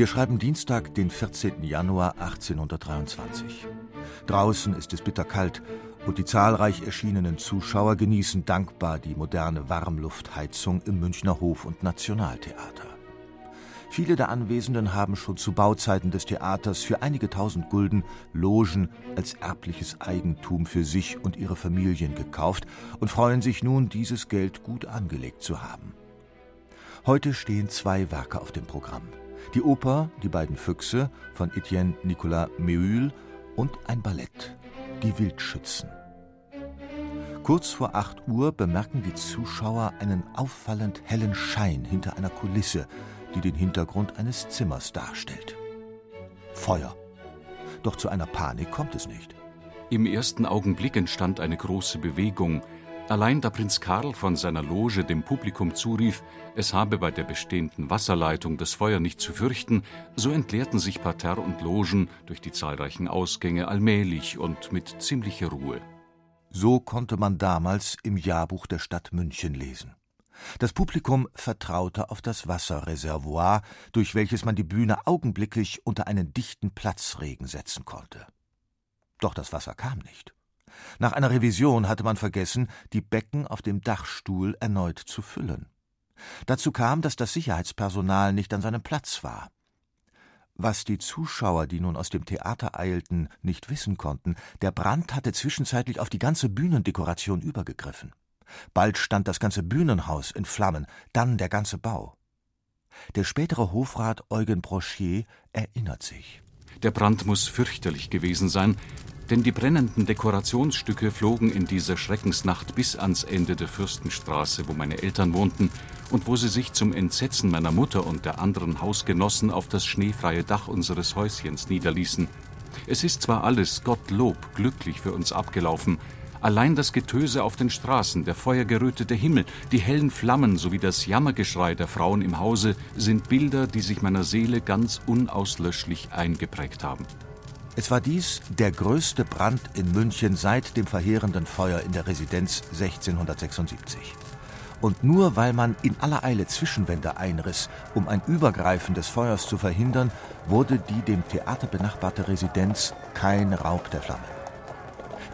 Wir schreiben Dienstag, den 14. Januar 1823. Draußen ist es bitterkalt und die zahlreich erschienenen Zuschauer genießen dankbar die moderne Warmluftheizung im Münchner Hof- und Nationaltheater. Viele der Anwesenden haben schon zu Bauzeiten des Theaters für einige tausend Gulden Logen als erbliches Eigentum für sich und ihre Familien gekauft und freuen sich nun, dieses Geld gut angelegt zu haben. Heute stehen zwei Werke auf dem Programm. Die Oper Die beiden Füchse von Etienne Nicolas Méhul und ein Ballett Die Wildschützen. Kurz vor 8 Uhr bemerken die Zuschauer einen auffallend hellen Schein hinter einer Kulisse, die den Hintergrund eines Zimmers darstellt. Feuer. Doch zu einer Panik kommt es nicht. Im ersten Augenblick entstand eine große Bewegung, Allein da Prinz Karl von seiner Loge dem Publikum zurief, es habe bei der bestehenden Wasserleitung das Feuer nicht zu fürchten, so entleerten sich Parterre und Logen durch die zahlreichen Ausgänge allmählich und mit ziemlicher Ruhe. So konnte man damals im Jahrbuch der Stadt München lesen. Das Publikum vertraute auf das Wasserreservoir, durch welches man die Bühne augenblicklich unter einen dichten Platzregen setzen konnte. Doch das Wasser kam nicht. Nach einer Revision hatte man vergessen, die Becken auf dem Dachstuhl erneut zu füllen. Dazu kam, dass das Sicherheitspersonal nicht an seinem Platz war. Was die Zuschauer, die nun aus dem Theater eilten, nicht wissen konnten, der Brand hatte zwischenzeitlich auf die ganze Bühnendekoration übergegriffen. Bald stand das ganze Bühnenhaus in Flammen, dann der ganze Bau. Der spätere Hofrat Eugen Broschier erinnert sich. Der Brand muss fürchterlich gewesen sein, denn die brennenden Dekorationsstücke flogen in dieser Schreckensnacht bis ans Ende der Fürstenstraße, wo meine Eltern wohnten und wo sie sich zum Entsetzen meiner Mutter und der anderen Hausgenossen auf das schneefreie Dach unseres Häuschens niederließen. Es ist zwar alles, Gottlob, glücklich für uns abgelaufen, Allein das Getöse auf den Straßen, der feuergerötete Himmel, die hellen Flammen sowie das Jammergeschrei der Frauen im Hause sind Bilder, die sich meiner Seele ganz unauslöschlich eingeprägt haben. Es war dies der größte Brand in München seit dem verheerenden Feuer in der Residenz 1676. Und nur weil man in aller Eile Zwischenwände einriss, um ein Übergreifen des Feuers zu verhindern, wurde die dem Theater benachbarte Residenz kein Raub der Flamme.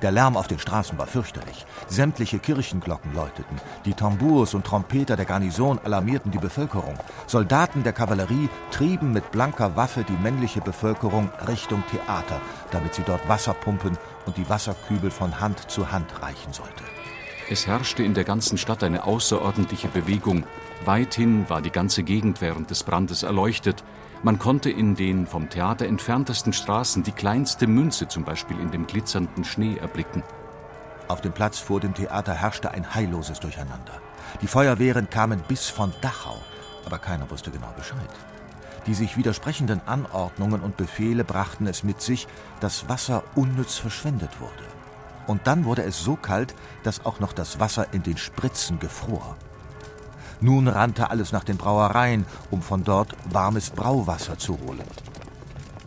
Der Lärm auf den Straßen war fürchterlich. Sämtliche Kirchenglocken läuteten. Die Tambours und Trompeter der Garnison alarmierten die Bevölkerung. Soldaten der Kavallerie trieben mit blanker Waffe die männliche Bevölkerung Richtung Theater, damit sie dort Wasser pumpen und die Wasserkübel von Hand zu Hand reichen sollte. Es herrschte in der ganzen Stadt eine außerordentliche Bewegung. Weithin war die ganze Gegend während des Brandes erleuchtet. Man konnte in den vom Theater entferntesten Straßen die kleinste Münze zum Beispiel in dem glitzernden Schnee erblicken. Auf dem Platz vor dem Theater herrschte ein heilloses Durcheinander. Die Feuerwehren kamen bis von Dachau, aber keiner wusste genau Bescheid. Die sich widersprechenden Anordnungen und Befehle brachten es mit sich, dass Wasser unnütz verschwendet wurde. Und dann wurde es so kalt, dass auch noch das Wasser in den Spritzen gefror. Nun rannte alles nach den Brauereien, um von dort warmes Brauwasser zu holen.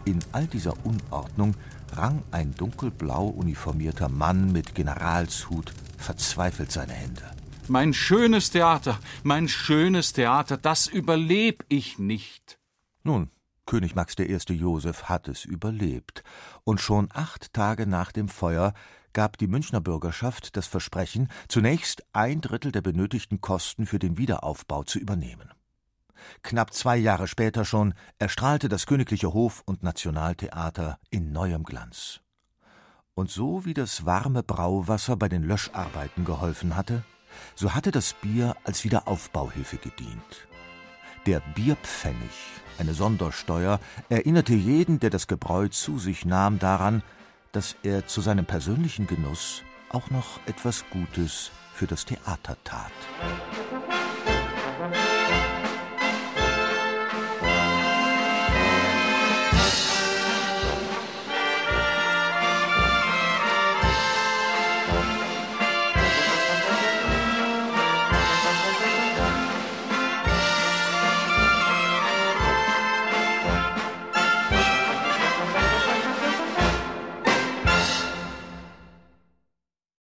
In all dieser Unordnung rang ein dunkelblau uniformierter Mann mit Generalshut verzweifelt seine Hände. Mein schönes Theater, mein schönes Theater, das überleb ich nicht. Nun, König Max I. Joseph hat es überlebt, und schon acht Tage nach dem Feuer gab die Münchner Bürgerschaft das Versprechen, zunächst ein Drittel der benötigten Kosten für den Wiederaufbau zu übernehmen. Knapp zwei Jahre später schon erstrahlte das Königliche Hof- und Nationaltheater in neuem Glanz. Und so wie das warme Brauwasser bei den Löscharbeiten geholfen hatte, so hatte das Bier als Wiederaufbauhilfe gedient. Der Bierpfennig, eine Sondersteuer, erinnerte jeden, der das Gebräu zu sich nahm, daran, dass er zu seinem persönlichen Genuss auch noch etwas Gutes für das Theater tat. Musik